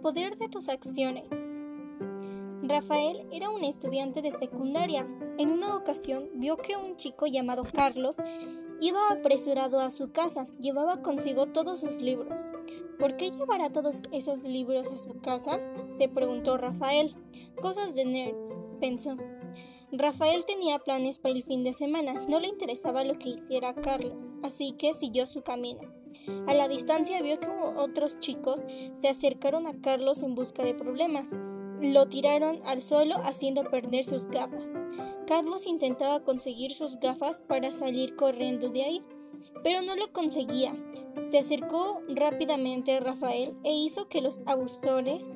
poder de tus acciones. Rafael era un estudiante de secundaria. En una ocasión vio que un chico llamado Carlos iba apresurado a su casa. Llevaba consigo todos sus libros. ¿Por qué llevará todos esos libros a su casa? se preguntó Rafael. Cosas de nerds, pensó. Rafael tenía planes para el fin de semana, no le interesaba lo que hiciera Carlos, así que siguió su camino. A la distancia vio que otros chicos se acercaron a Carlos en busca de problemas. Lo tiraron al suelo haciendo perder sus gafas. Carlos intentaba conseguir sus gafas para salir corriendo de ahí, pero no lo conseguía. Se acercó rápidamente a Rafael e hizo que los abusores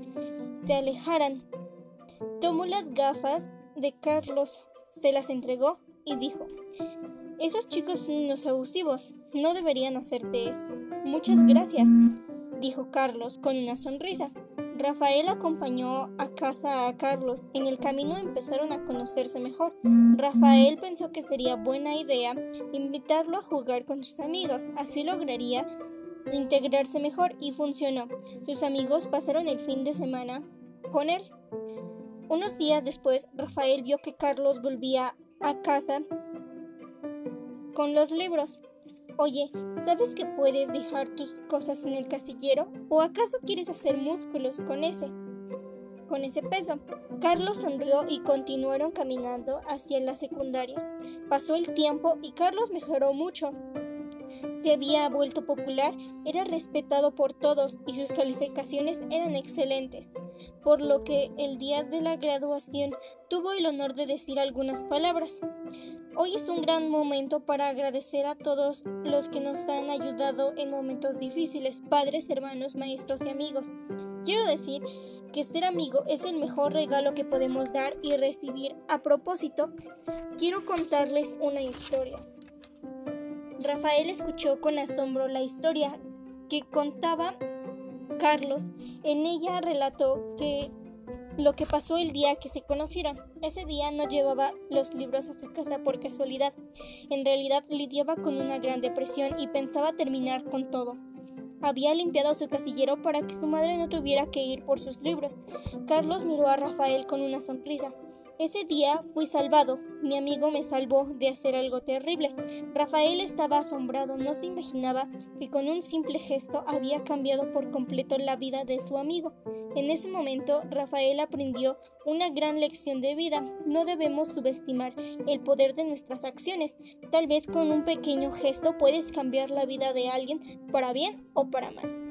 se alejaran. Tomó las gafas de Carlos, se las entregó y dijo, esos chicos son unos abusivos, no deberían hacerte eso. Muchas gracias, dijo Carlos con una sonrisa. Rafael acompañó a casa a Carlos. En el camino empezaron a conocerse mejor. Rafael pensó que sería buena idea invitarlo a jugar con sus amigos. Así lograría integrarse mejor y funcionó. Sus amigos pasaron el fin de semana con él. Unos días después, Rafael vio que Carlos volvía a casa con los libros. Oye, ¿sabes que puedes dejar tus cosas en el casillero? ¿O acaso quieres hacer músculos con ese? Con ese peso. Carlos sonrió y continuaron caminando hacia la secundaria. Pasó el tiempo y Carlos mejoró mucho se había vuelto popular, era respetado por todos y sus calificaciones eran excelentes, por lo que el día de la graduación tuvo el honor de decir algunas palabras. Hoy es un gran momento para agradecer a todos los que nos han ayudado en momentos difíciles, padres, hermanos, maestros y amigos. Quiero decir que ser amigo es el mejor regalo que podemos dar y recibir. A propósito, quiero contarles una historia. Rafael escuchó con asombro la historia que contaba Carlos. En ella relató que lo que pasó el día que se conocieron. Ese día no llevaba los libros a su casa por casualidad. En realidad lidiaba con una gran depresión y pensaba terminar con todo. Había limpiado su casillero para que su madre no tuviera que ir por sus libros. Carlos miró a Rafael con una sonrisa. Ese día fui salvado. Mi amigo me salvó de hacer algo terrible. Rafael estaba asombrado. No se imaginaba que con un simple gesto había cambiado por completo la vida de su amigo. En ese momento, Rafael aprendió una gran lección de vida. No debemos subestimar el poder de nuestras acciones. Tal vez con un pequeño gesto puedes cambiar la vida de alguien para bien o para mal.